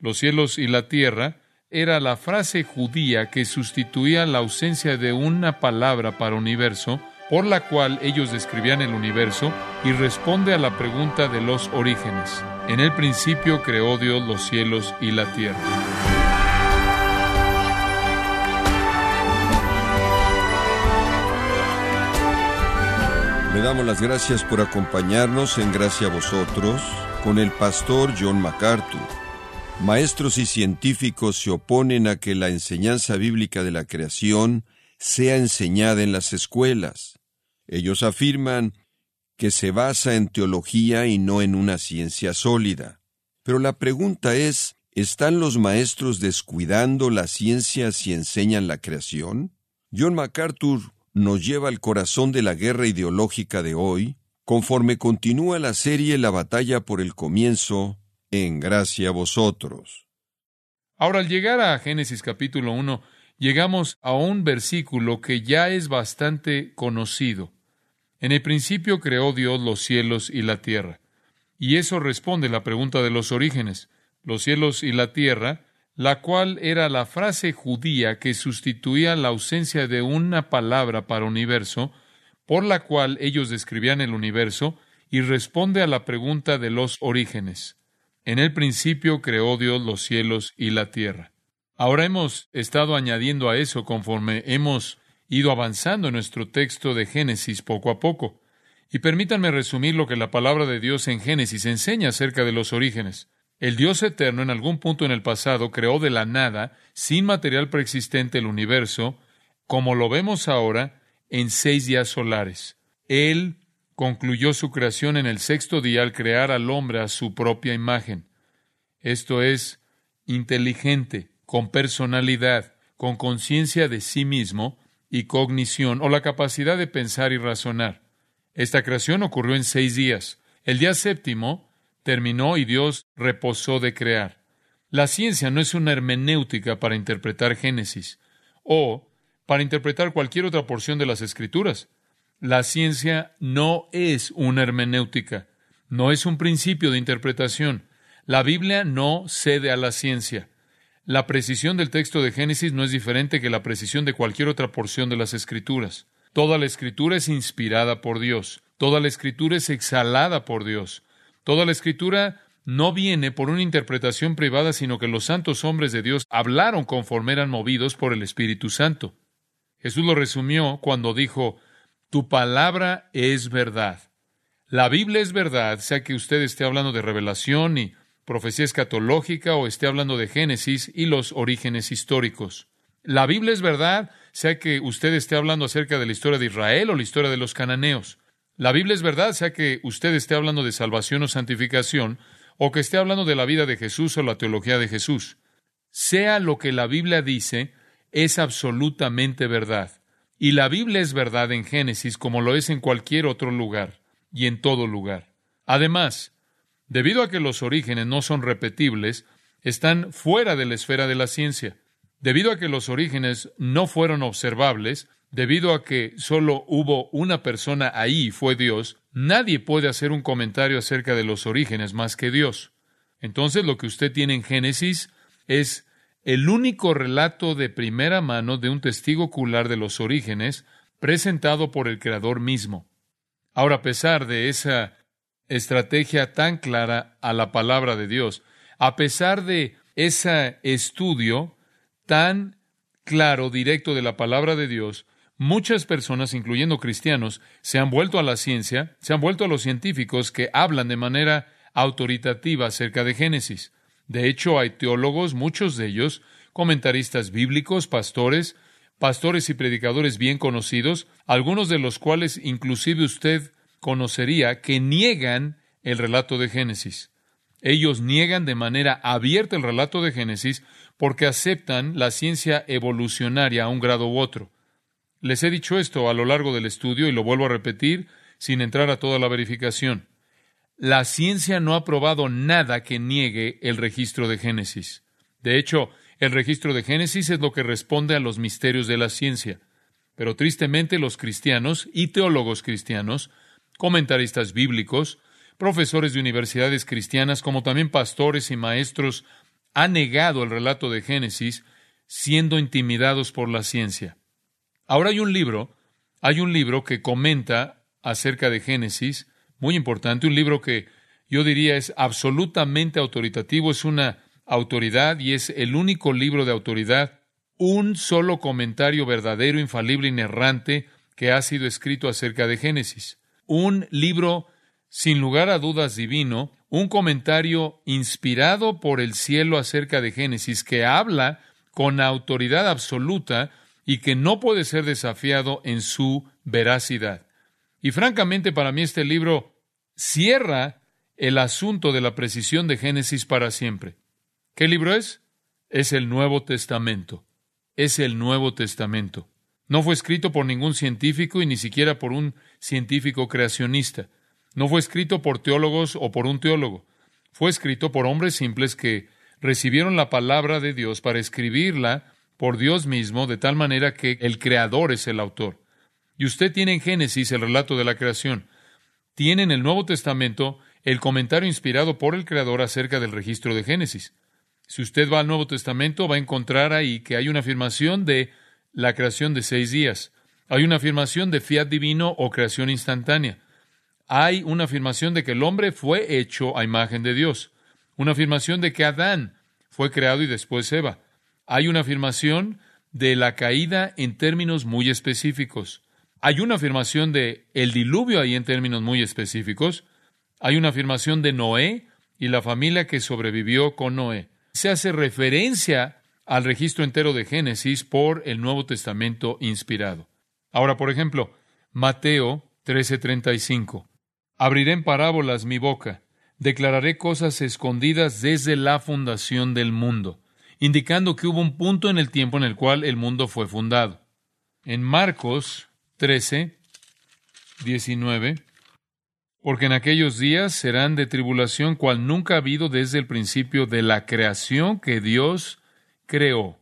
los cielos y la tierra, era la frase judía que sustituía la ausencia de una palabra para universo, por la cual ellos describían el universo y responde a la pregunta de los orígenes. En el principio creó Dios los cielos y la tierra. Le damos las gracias por acompañarnos en Gracia a vosotros con el pastor John MacArthur. Maestros y científicos se oponen a que la enseñanza bíblica de la creación sea enseñada en las escuelas. Ellos afirman que se basa en teología y no en una ciencia sólida. Pero la pregunta es, ¿están los maestros descuidando la ciencia si enseñan la creación? John MacArthur nos lleva al corazón de la guerra ideológica de hoy, conforme continúa la serie La batalla por el comienzo, en gracia a vosotros. Ahora, al llegar a Génesis capítulo 1, llegamos a un versículo que ya es bastante conocido. En el principio creó Dios los cielos y la tierra. Y eso responde la pregunta de los orígenes. Los cielos y la tierra la cual era la frase judía que sustituía la ausencia de una palabra para universo, por la cual ellos describían el universo, y responde a la pregunta de los orígenes. En el principio creó Dios los cielos y la tierra. Ahora hemos estado añadiendo a eso conforme hemos ido avanzando en nuestro texto de Génesis poco a poco. Y permítanme resumir lo que la palabra de Dios en Génesis enseña acerca de los orígenes. El Dios eterno en algún punto en el pasado creó de la nada, sin material preexistente, el universo, como lo vemos ahora, en seis días solares. Él concluyó su creación en el sexto día al crear al hombre a su propia imagen. Esto es inteligente, con personalidad, con conciencia de sí mismo y cognición o la capacidad de pensar y razonar. Esta creación ocurrió en seis días. El día séptimo terminó y Dios reposó de crear. La ciencia no es una hermenéutica para interpretar Génesis o para interpretar cualquier otra porción de las Escrituras. La ciencia no es una hermenéutica, no es un principio de interpretación. La Biblia no cede a la ciencia. La precisión del texto de Génesis no es diferente que la precisión de cualquier otra porción de las Escrituras. Toda la Escritura es inspirada por Dios. Toda la Escritura es exhalada por Dios. Toda la escritura no viene por una interpretación privada, sino que los santos hombres de Dios hablaron conforme eran movidos por el Espíritu Santo. Jesús lo resumió cuando dijo, Tu palabra es verdad. La Biblia es verdad, sea que usted esté hablando de revelación y profecía escatológica o esté hablando de Génesis y los orígenes históricos. La Biblia es verdad, sea que usted esté hablando acerca de la historia de Israel o la historia de los cananeos. La Biblia es verdad, sea que usted esté hablando de salvación o santificación, o que esté hablando de la vida de Jesús o la teología de Jesús. Sea lo que la Biblia dice, es absolutamente verdad. Y la Biblia es verdad en Génesis como lo es en cualquier otro lugar y en todo lugar. Además, debido a que los orígenes no son repetibles, están fuera de la esfera de la ciencia. Debido a que los orígenes no fueron observables, debido a que solo hubo una persona ahí y fue Dios, nadie puede hacer un comentario acerca de los orígenes más que Dios. Entonces lo que usted tiene en Génesis es el único relato de primera mano de un testigo ocular de los orígenes presentado por el Creador mismo. Ahora, a pesar de esa estrategia tan clara a la palabra de Dios, a pesar de ese estudio tan claro, directo de la palabra de Dios, Muchas personas, incluyendo cristianos, se han vuelto a la ciencia, se han vuelto a los científicos que hablan de manera autoritativa acerca de Génesis. De hecho, hay teólogos, muchos de ellos, comentaristas bíblicos, pastores, pastores y predicadores bien conocidos, algunos de los cuales inclusive usted conocería, que niegan el relato de Génesis. Ellos niegan de manera abierta el relato de Génesis porque aceptan la ciencia evolucionaria a un grado u otro. Les he dicho esto a lo largo del estudio y lo vuelvo a repetir sin entrar a toda la verificación. La ciencia no ha probado nada que niegue el registro de Génesis. De hecho, el registro de Génesis es lo que responde a los misterios de la ciencia. Pero tristemente los cristianos y teólogos cristianos, comentaristas bíblicos, profesores de universidades cristianas, como también pastores y maestros ha negado el relato de Génesis siendo intimidados por la ciencia. Ahora hay un libro, hay un libro que comenta acerca de Génesis, muy importante, un libro que yo diría es absolutamente autoritativo, es una autoridad y es el único libro de autoridad, un solo comentario verdadero, infalible, inerrante que ha sido escrito acerca de Génesis. Un libro sin lugar a dudas divino, un comentario inspirado por el cielo acerca de Génesis que habla con autoridad absoluta y que no puede ser desafiado en su veracidad. Y francamente para mí este libro cierra el asunto de la precisión de Génesis para siempre. ¿Qué libro es? Es el Nuevo Testamento. Es el Nuevo Testamento. No fue escrito por ningún científico y ni siquiera por un científico creacionista. No fue escrito por teólogos o por un teólogo. Fue escrito por hombres simples que recibieron la palabra de Dios para escribirla por Dios mismo, de tal manera que el creador es el autor. Y usted tiene en Génesis el relato de la creación. Tiene en el Nuevo Testamento el comentario inspirado por el creador acerca del registro de Génesis. Si usted va al Nuevo Testamento, va a encontrar ahí que hay una afirmación de la creación de seis días. Hay una afirmación de fiat divino o creación instantánea. Hay una afirmación de que el hombre fue hecho a imagen de Dios. Una afirmación de que Adán fue creado y después Eva. Hay una afirmación de la caída en términos muy específicos. Hay una afirmación de el diluvio ahí en términos muy específicos. Hay una afirmación de Noé y la familia que sobrevivió con Noé. Se hace referencia al registro entero de Génesis por el Nuevo Testamento inspirado. Ahora, por ejemplo, Mateo 13:35. Abriré en parábolas mi boca, declararé cosas escondidas desde la fundación del mundo, indicando que hubo un punto en el tiempo en el cual el mundo fue fundado. En Marcos 13, 19, porque en aquellos días serán de tribulación cual nunca ha habido desde el principio de la creación que Dios creó.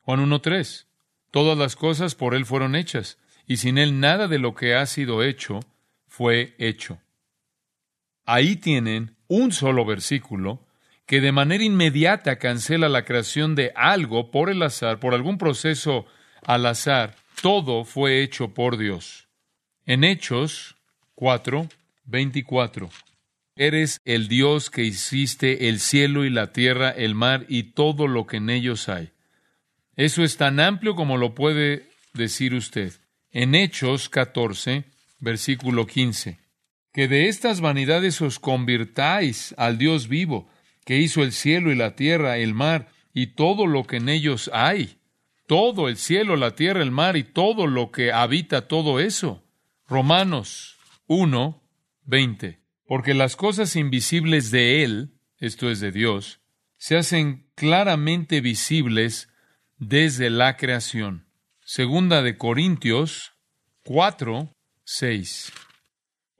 Juan 1.3. Todas las cosas por Él fueron hechas, y sin Él nada de lo que ha sido hecho fue hecho. Ahí tienen un solo versículo que de manera inmediata cancela la creación de algo por el azar, por algún proceso al azar. Todo fue hecho por Dios. En Hechos 4, 24. Eres el Dios que hiciste el cielo y la tierra, el mar y todo lo que en ellos hay. Eso es tan amplio como lo puede decir usted. En Hechos 14, versículo 15. Que de estas vanidades os convirtáis al Dios vivo, que hizo el cielo y la tierra, el mar y todo lo que en ellos hay. Todo el cielo, la tierra, el mar y todo lo que habita todo eso. Romanos 1, 20 porque las cosas invisibles de Él, esto es de Dios, se hacen claramente visibles desde la creación. Segunda de Corintios 4, 6.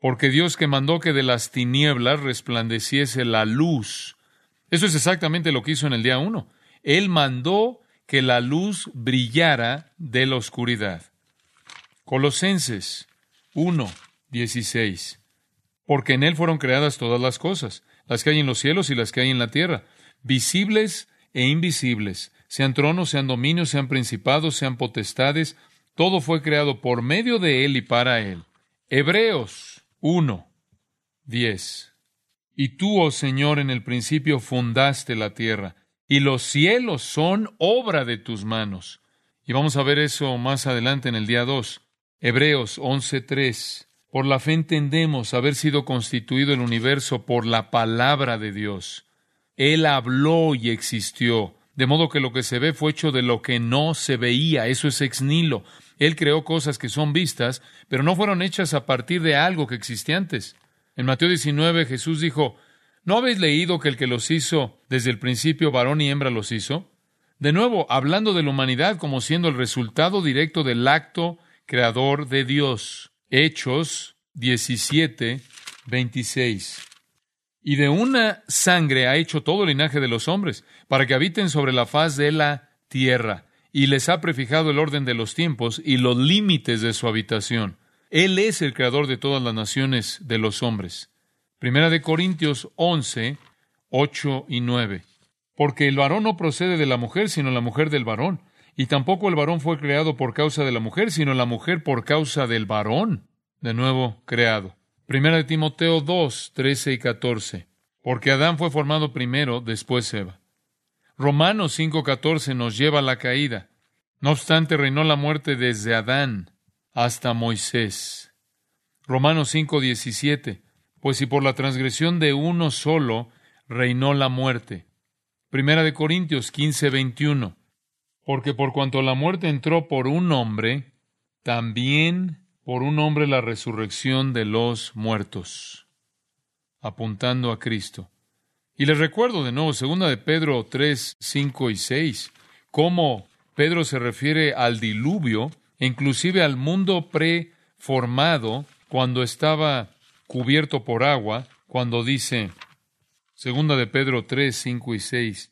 Porque Dios que mandó que de las tinieblas resplandeciese la luz. Eso es exactamente lo que hizo en el día 1. Él mandó que la luz brillara de la oscuridad. Colosenses 1, 16 porque en Él fueron creadas todas las cosas, las que hay en los cielos y las que hay en la tierra, visibles e invisibles, sean tronos, sean dominios, sean principados, sean potestades, todo fue creado por medio de Él y para Él. Hebreos 1, 10. Y tú, oh Señor, en el principio fundaste la tierra, y los cielos son obra de tus manos. Y vamos a ver eso más adelante en el día 2. Hebreos 11, 3. Por la fe entendemos haber sido constituido el universo por la palabra de Dios. Él habló y existió, de modo que lo que se ve fue hecho de lo que no se veía. Eso es ex nihilo. Él creó cosas que son vistas, pero no fueron hechas a partir de algo que existía antes. En Mateo 19 Jesús dijo, ¿No habéis leído que el que los hizo desde el principio varón y hembra los hizo? De nuevo, hablando de la humanidad como siendo el resultado directo del acto creador de Dios. Hechos 17, 26. Y de una sangre ha hecho todo el linaje de los hombres, para que habiten sobre la faz de la tierra, y les ha prefijado el orden de los tiempos y los límites de su habitación. Él es el creador de todas las naciones de los hombres. Primera de Corintios 11, 8 y 9. porque el varón no procede de la mujer, sino la mujer del varón. Y tampoco el varón fue creado por causa de la mujer, sino la mujer por causa del varón, de nuevo creado. Primera de Timoteo 2, 13 y 14. Porque Adán fue formado primero, después Eva. Romanos 5, 14 nos lleva a la caída. No obstante, reinó la muerte desde Adán hasta Moisés. Romanos 5, 17. Pues si por la transgresión de uno solo reinó la muerte. Primera de Corintios 15, 21 porque por cuanto la muerte entró por un hombre, también por un hombre la resurrección de los muertos, apuntando a Cristo. Y les recuerdo de nuevo, segunda de Pedro 3, 5 y 6, cómo Pedro se refiere al diluvio, inclusive al mundo preformado, cuando estaba cubierto por agua, cuando dice, segunda de Pedro 3, 5 y 6,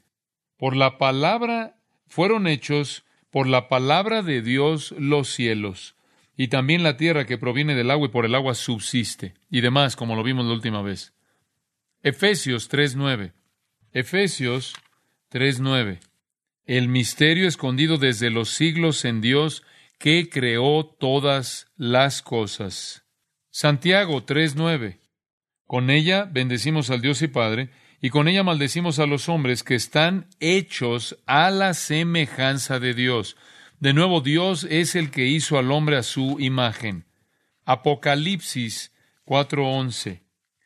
por la palabra fueron hechos por la palabra de Dios los cielos, y también la tierra que proviene del agua y por el agua subsiste, y demás, como lo vimos la última vez. Efesios 3.9. Efesios 3.9. El misterio escondido desde los siglos en Dios que creó todas las cosas. Santiago 3.9. Con ella bendecimos al Dios y Padre, y con ella maldecimos a los hombres que están hechos a la semejanza de Dios. De nuevo, Dios es el que hizo al hombre a su imagen. Apocalipsis 4:11.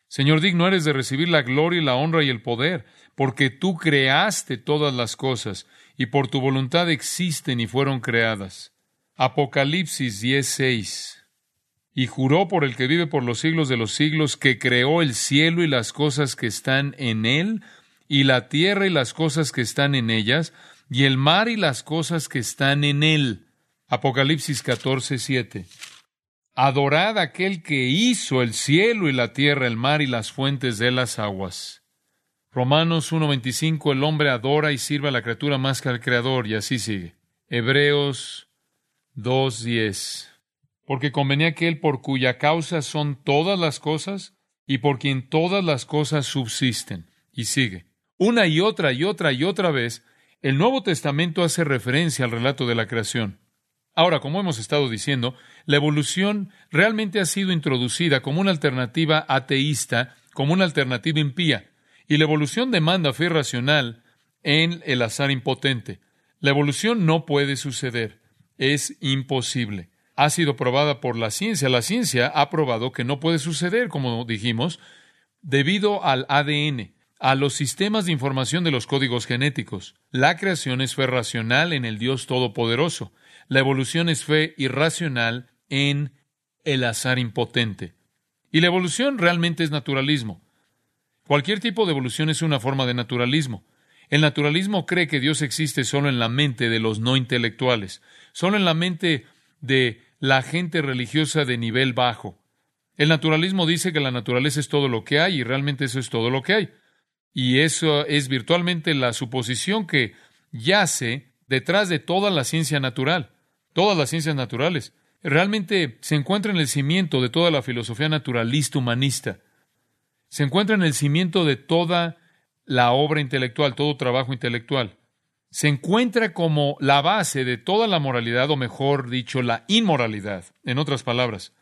Señor, digno eres de recibir la gloria y la honra y el poder, porque tú creaste todas las cosas, y por tu voluntad existen y fueron creadas. Apocalipsis 10:6 y juró por el que vive por los siglos de los siglos, que creó el cielo y las cosas que están en él, y la tierra y las cosas que están en ellas, y el mar y las cosas que están en él. Apocalipsis 14, 7. Adorad aquel que hizo el cielo y la tierra, el mar y las fuentes de las aguas. Romanos 1.25, el hombre adora y sirve a la criatura más que al Creador, y así sigue. Hebreos 2.10 porque convenía aquel por cuya causa son todas las cosas y por quien todas las cosas subsisten. Y sigue. Una y otra y otra y otra vez, el Nuevo Testamento hace referencia al relato de la creación. Ahora, como hemos estado diciendo, la evolución realmente ha sido introducida como una alternativa ateísta, como una alternativa impía, y la evolución demanda fe racional en el azar impotente. La evolución no puede suceder, es imposible ha sido probada por la ciencia. La ciencia ha probado que no puede suceder, como dijimos, debido al ADN, a los sistemas de información de los códigos genéticos. La creación es fe racional en el Dios Todopoderoso. La evolución es fe irracional en el azar impotente. Y la evolución realmente es naturalismo. Cualquier tipo de evolución es una forma de naturalismo. El naturalismo cree que Dios existe solo en la mente de los no intelectuales, solo en la mente de la gente religiosa de nivel bajo. El naturalismo dice que la naturaleza es todo lo que hay y realmente eso es todo lo que hay. Y eso es virtualmente la suposición que yace detrás de toda la ciencia natural, todas las ciencias naturales. Realmente se encuentra en el cimiento de toda la filosofía naturalista humanista. Se encuentra en el cimiento de toda la obra intelectual, todo trabajo intelectual se encuentra como la base de toda la moralidad, o mejor dicho, la inmoralidad. En otras palabras,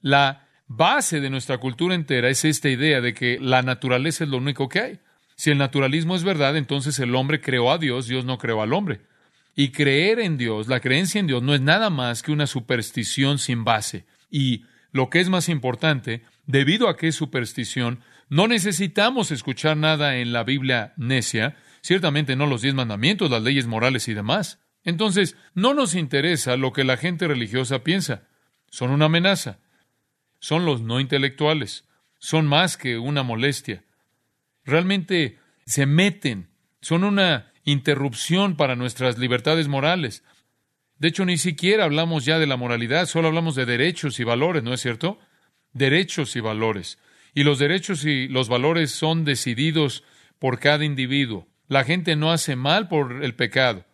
la base de nuestra cultura entera es esta idea de que la naturaleza es lo único que hay. Si el naturalismo es verdad, entonces el hombre creó a Dios, Dios no creó al hombre. Y creer en Dios, la creencia en Dios, no es nada más que una superstición sin base. Y lo que es más importante, debido a que es superstición, no necesitamos escuchar nada en la Biblia necia, ciertamente no los diez mandamientos, las leyes morales y demás. Entonces, no nos interesa lo que la gente religiosa piensa. Son una amenaza. Son los no intelectuales. Son más que una molestia. Realmente se meten. Son una interrupción para nuestras libertades morales. De hecho, ni siquiera hablamos ya de la moralidad, solo hablamos de derechos y valores, ¿no es cierto? Derechos y valores. Y los derechos y los valores son decididos por cada individuo. La gente no hace mal por el pecado,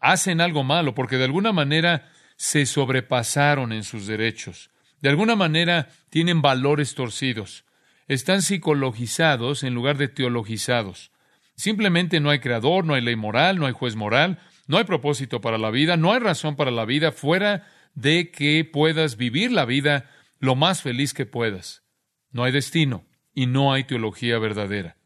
hacen algo malo porque de alguna manera se sobrepasaron en sus derechos, de alguna manera tienen valores torcidos, están psicologizados en lugar de teologizados. Simplemente no hay creador, no hay ley moral, no hay juez moral, no hay propósito para la vida, no hay razón para la vida fuera de que puedas vivir la vida lo más feliz que puedas. No hay destino y no hay teología verdadera.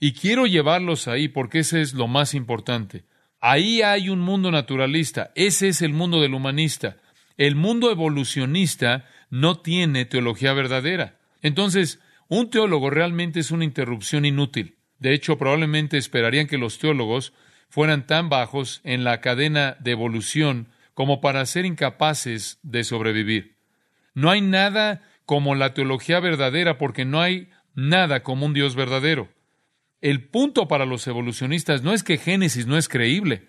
Y quiero llevarlos ahí porque ese es lo más importante. Ahí hay un mundo naturalista, ese es el mundo del humanista. El mundo evolucionista no tiene teología verdadera. Entonces, un teólogo realmente es una interrupción inútil. De hecho, probablemente esperarían que los teólogos fueran tan bajos en la cadena de evolución como para ser incapaces de sobrevivir. No hay nada como la teología verdadera porque no hay nada como un Dios verdadero. El punto para los evolucionistas no es que Génesis no es creíble,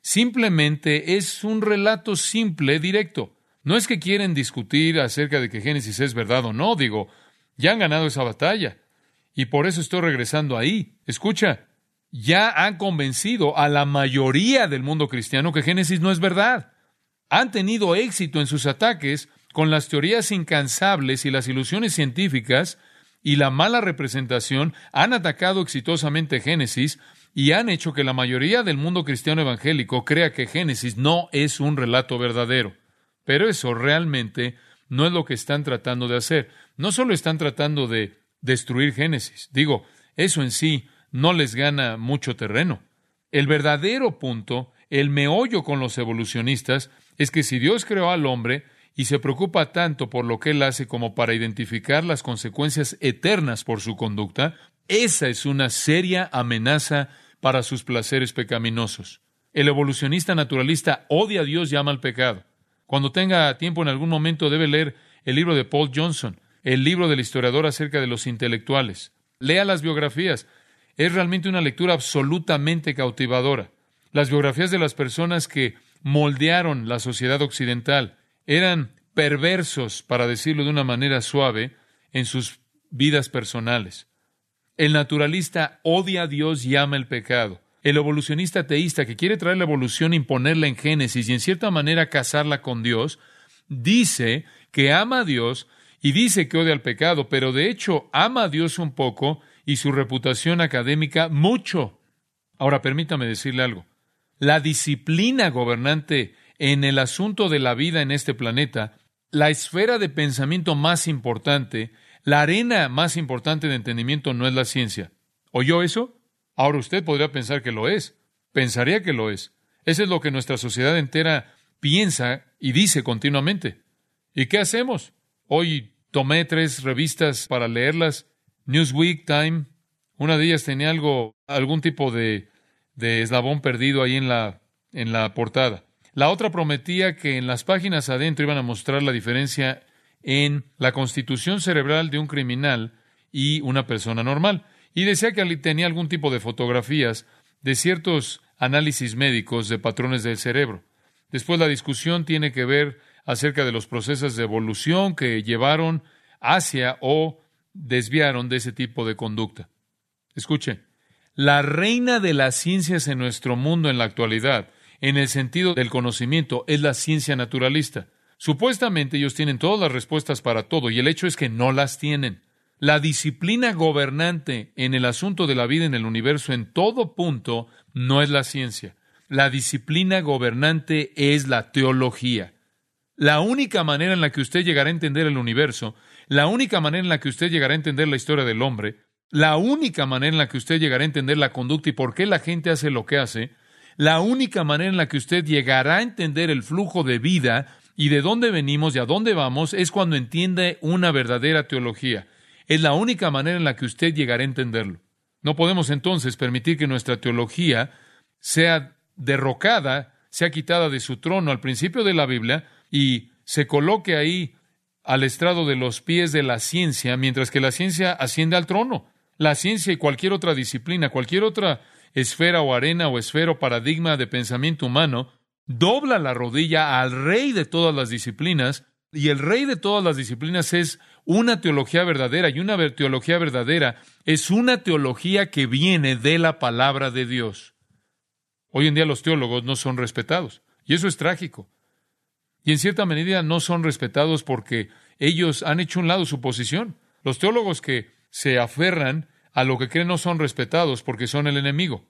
simplemente es un relato simple, directo. No es que quieren discutir acerca de que Génesis es verdad o no, digo, ya han ganado esa batalla. Y por eso estoy regresando ahí. Escucha, ya han convencido a la mayoría del mundo cristiano que Génesis no es verdad. Han tenido éxito en sus ataques con las teorías incansables y las ilusiones científicas y la mala representación han atacado exitosamente Génesis y han hecho que la mayoría del mundo cristiano evangélico crea que Génesis no es un relato verdadero. Pero eso realmente no es lo que están tratando de hacer. No solo están tratando de destruir Génesis. Digo, eso en sí no les gana mucho terreno. El verdadero punto, el meollo con los evolucionistas, es que si Dios creó al hombre, y se preocupa tanto por lo que él hace como para identificar las consecuencias eternas por su conducta, esa es una seria amenaza para sus placeres pecaminosos. El evolucionista naturalista odia a Dios y ama al pecado. Cuando tenga tiempo en algún momento debe leer el libro de Paul Johnson, el libro del historiador acerca de los intelectuales. Lea las biografías. Es realmente una lectura absolutamente cautivadora. Las biografías de las personas que moldearon la sociedad occidental, eran perversos, para decirlo de una manera suave, en sus vidas personales. El naturalista odia a Dios y ama el pecado. El evolucionista teísta que quiere traer la evolución, imponerla en Génesis y en cierta manera casarla con Dios, dice que ama a Dios y dice que odia al pecado, pero de hecho ama a Dios un poco y su reputación académica mucho. Ahora permítame decirle algo. La disciplina gobernante en el asunto de la vida en este planeta, la esfera de pensamiento más importante, la arena más importante de entendimiento no es la ciencia. ¿Oyó eso? Ahora usted podría pensar que lo es. Pensaría que lo es. Eso es lo que nuestra sociedad entera piensa y dice continuamente. ¿Y qué hacemos? Hoy tomé tres revistas para leerlas. Newsweek, Time. Una de ellas tenía algo, algún tipo de, de eslabón perdido ahí en la, en la portada. La otra prometía que en las páginas adentro iban a mostrar la diferencia en la constitución cerebral de un criminal y una persona normal. Y decía que tenía algún tipo de fotografías de ciertos análisis médicos de patrones del cerebro. Después la discusión tiene que ver acerca de los procesos de evolución que llevaron hacia o desviaron de ese tipo de conducta. Escuche, la reina de las ciencias en nuestro mundo en la actualidad en el sentido del conocimiento es la ciencia naturalista. Supuestamente ellos tienen todas las respuestas para todo y el hecho es que no las tienen. La disciplina gobernante en el asunto de la vida en el universo en todo punto no es la ciencia. La disciplina gobernante es la teología. La única manera en la que usted llegará a entender el universo, la única manera en la que usted llegará a entender la historia del hombre, la única manera en la que usted llegará a entender la conducta y por qué la gente hace lo que hace, la única manera en la que usted llegará a entender el flujo de vida y de dónde venimos y a dónde vamos es cuando entiende una verdadera teología. Es la única manera en la que usted llegará a entenderlo. No podemos entonces permitir que nuestra teología sea derrocada, sea quitada de su trono al principio de la Biblia y se coloque ahí al estrado de los pies de la ciencia, mientras que la ciencia asciende al trono. La ciencia y cualquier otra disciplina, cualquier otra esfera o arena o esfero paradigma de pensamiento humano, dobla la rodilla al rey de todas las disciplinas, y el rey de todas las disciplinas es una teología verdadera, y una teología verdadera es una teología que viene de la palabra de Dios. Hoy en día los teólogos no son respetados, y eso es trágico. Y en cierta medida no son respetados porque ellos han hecho un lado su posición. Los teólogos que se aferran a lo que creen no son respetados porque son el enemigo.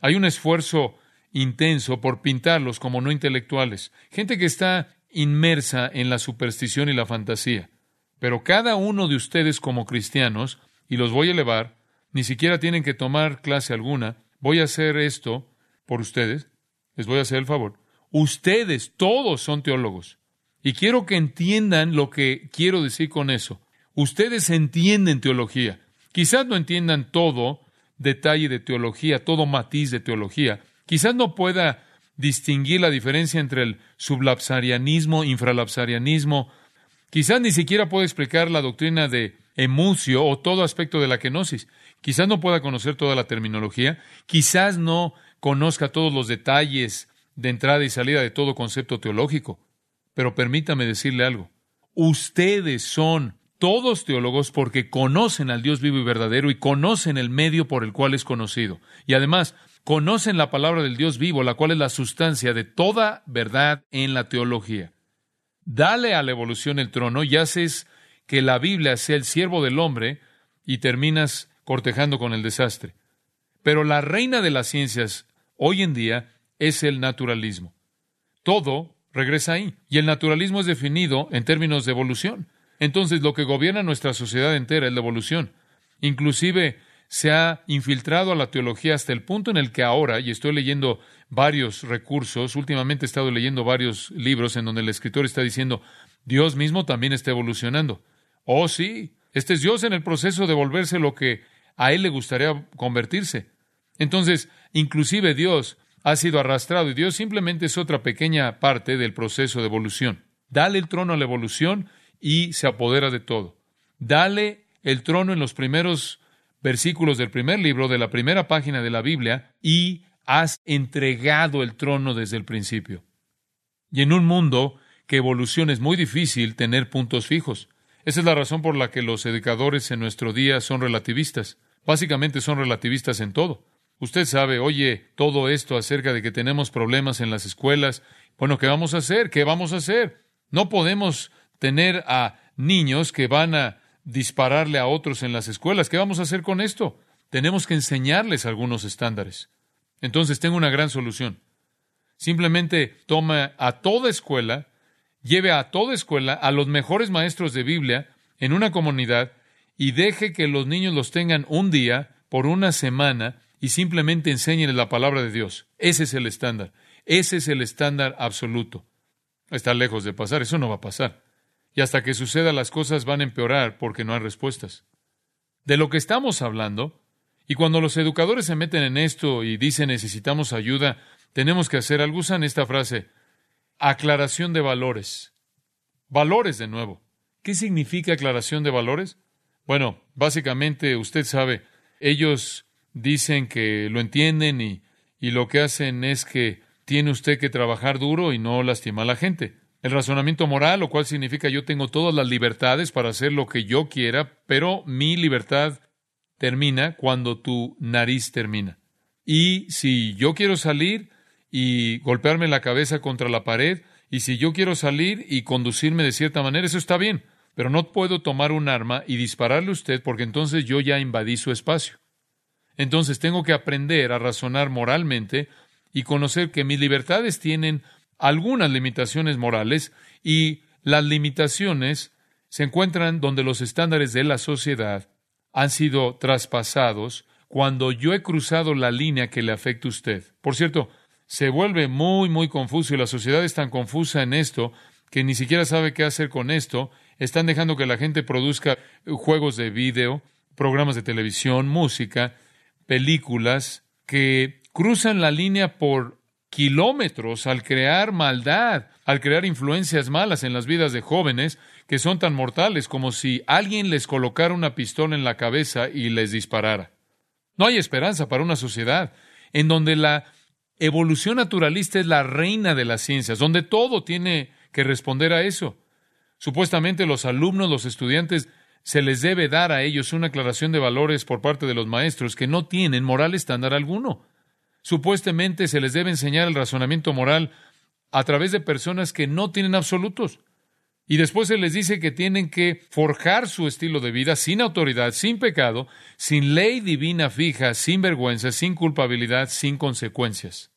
Hay un esfuerzo intenso por pintarlos como no intelectuales, gente que está inmersa en la superstición y la fantasía. Pero cada uno de ustedes como cristianos, y los voy a elevar, ni siquiera tienen que tomar clase alguna, voy a hacer esto por ustedes, les voy a hacer el favor. Ustedes todos son teólogos. Y quiero que entiendan lo que quiero decir con eso. Ustedes entienden teología. Quizás no entiendan todo detalle de teología, todo matiz de teología. Quizás no pueda distinguir la diferencia entre el sublapsarianismo, infralapsarianismo. Quizás ni siquiera pueda explicar la doctrina de emucio o todo aspecto de la kenosis. Quizás no pueda conocer toda la terminología. Quizás no conozca todos los detalles de entrada y salida de todo concepto teológico. Pero permítame decirle algo. Ustedes son todos teólogos porque conocen al Dios vivo y verdadero y conocen el medio por el cual es conocido. Y además, conocen la palabra del Dios vivo, la cual es la sustancia de toda verdad en la teología. Dale a la evolución el trono y haces que la Biblia sea el siervo del hombre y terminas cortejando con el desastre. Pero la reina de las ciencias hoy en día es el naturalismo. Todo regresa ahí. Y el naturalismo es definido en términos de evolución. Entonces, lo que gobierna nuestra sociedad entera es la evolución. Inclusive se ha infiltrado a la teología hasta el punto en el que ahora, y estoy leyendo varios recursos, últimamente he estado leyendo varios libros en donde el escritor está diciendo, Dios mismo también está evolucionando. Oh, sí, este es Dios en el proceso de volverse lo que a él le gustaría convertirse. Entonces, inclusive Dios ha sido arrastrado y Dios simplemente es otra pequeña parte del proceso de evolución. Dale el trono a la evolución y se apodera de todo. Dale el trono en los primeros versículos del primer libro, de la primera página de la Biblia, y has entregado el trono desde el principio. Y en un mundo que evoluciona es muy difícil tener puntos fijos. Esa es la razón por la que los educadores en nuestro día son relativistas. Básicamente son relativistas en todo. Usted sabe, oye, todo esto acerca de que tenemos problemas en las escuelas. Bueno, ¿qué vamos a hacer? ¿Qué vamos a hacer? No podemos tener a niños que van a dispararle a otros en las escuelas. ¿Qué vamos a hacer con esto? Tenemos que enseñarles algunos estándares. Entonces tengo una gran solución. Simplemente toma a toda escuela, lleve a toda escuela a los mejores maestros de Biblia en una comunidad y deje que los niños los tengan un día por una semana y simplemente enséñenles la palabra de Dios. Ese es el estándar. Ese es el estándar absoluto. Está lejos de pasar, eso no va a pasar. Y hasta que suceda las cosas van a empeorar porque no hay respuestas. De lo que estamos hablando, y cuando los educadores se meten en esto y dicen necesitamos ayuda, tenemos que hacer algo, usan esta frase, aclaración de valores. Valores de nuevo. ¿Qué significa aclaración de valores? Bueno, básicamente usted sabe, ellos dicen que lo entienden y, lo que hacen es que tiene usted que trabajar duro y no lastimar a la gente. El razonamiento moral, lo cual significa yo tengo todas las libertades para hacer lo que yo quiera, pero mi libertad termina cuando tu nariz termina. Y si yo quiero salir y golpearme la cabeza contra la pared, y si yo quiero salir y conducirme de cierta manera, eso está bien, pero no puedo tomar un arma y dispararle a usted porque entonces yo ya invadí su espacio. Entonces tengo que aprender a razonar moralmente y conocer que mis libertades tienen algunas limitaciones morales y las limitaciones se encuentran donde los estándares de la sociedad han sido traspasados cuando yo he cruzado la línea que le afecta a usted. Por cierto, se vuelve muy, muy confuso y la sociedad es tan confusa en esto que ni siquiera sabe qué hacer con esto. Están dejando que la gente produzca juegos de video, programas de televisión, música, películas que cruzan la línea por kilómetros al crear maldad, al crear influencias malas en las vidas de jóvenes que son tan mortales como si alguien les colocara una pistola en la cabeza y les disparara. No hay esperanza para una sociedad en donde la evolución naturalista es la reina de las ciencias, donde todo tiene que responder a eso. Supuestamente los alumnos, los estudiantes se les debe dar a ellos una aclaración de valores por parte de los maestros que no tienen moral estándar alguno. Supuestamente se les debe enseñar el razonamiento moral a través de personas que no tienen absolutos. Y después se les dice que tienen que forjar su estilo de vida sin autoridad, sin pecado, sin ley divina fija, sin vergüenza, sin culpabilidad, sin consecuencias.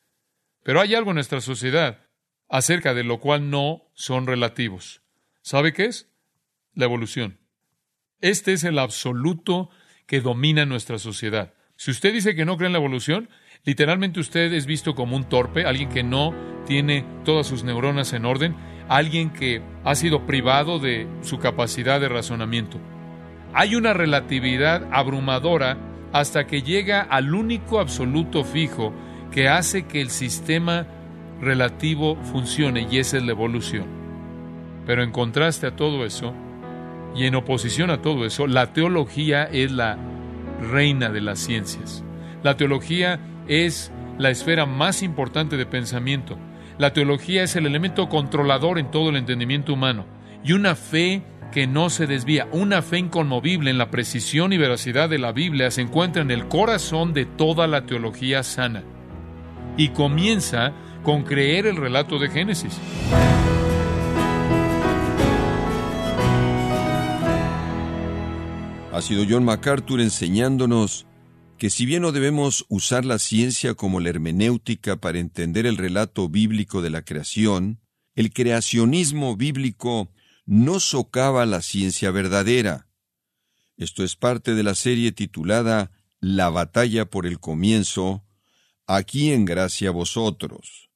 Pero hay algo en nuestra sociedad acerca de lo cual no son relativos. ¿Sabe qué es? La evolución. Este es el absoluto que domina nuestra sociedad. Si usted dice que no cree en la evolución, literalmente usted es visto como un torpe, alguien que no tiene todas sus neuronas en orden, alguien que ha sido privado de su capacidad de razonamiento. Hay una relatividad abrumadora hasta que llega al único absoluto fijo que hace que el sistema relativo funcione y esa es la evolución. Pero en contraste a todo eso, y en oposición a todo eso, la teología es la reina de las ciencias. La teología es la esfera más importante de pensamiento. La teología es el elemento controlador en todo el entendimiento humano y una fe que no se desvía, una fe inconmovible en la precisión y veracidad de la Biblia se encuentra en el corazón de toda la teología sana. Y comienza con creer el relato de Génesis. Ha sido John MacArthur enseñándonos que si bien no debemos usar la ciencia como la hermenéutica para entender el relato bíblico de la creación, el creacionismo bíblico no socava la ciencia verdadera. Esto es parte de la serie titulada La batalla por el comienzo, aquí en gracia vosotros.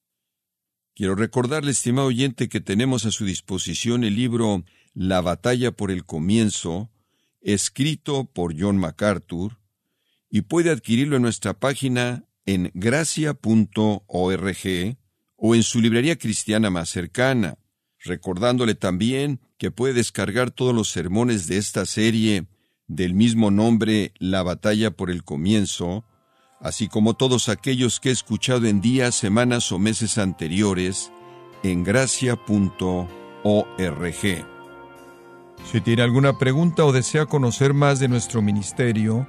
Quiero recordarle, estimado oyente, que tenemos a su disposición el libro La batalla por el comienzo, escrito por John MacArthur, y puede adquirirlo en nuestra página en gracia.org o en su librería cristiana más cercana, recordándole también que puede descargar todos los sermones de esta serie del mismo nombre La batalla por el comienzo, así como todos aquellos que he escuchado en días, semanas o meses anteriores en gracia.org. Si tiene alguna pregunta o desea conocer más de nuestro ministerio,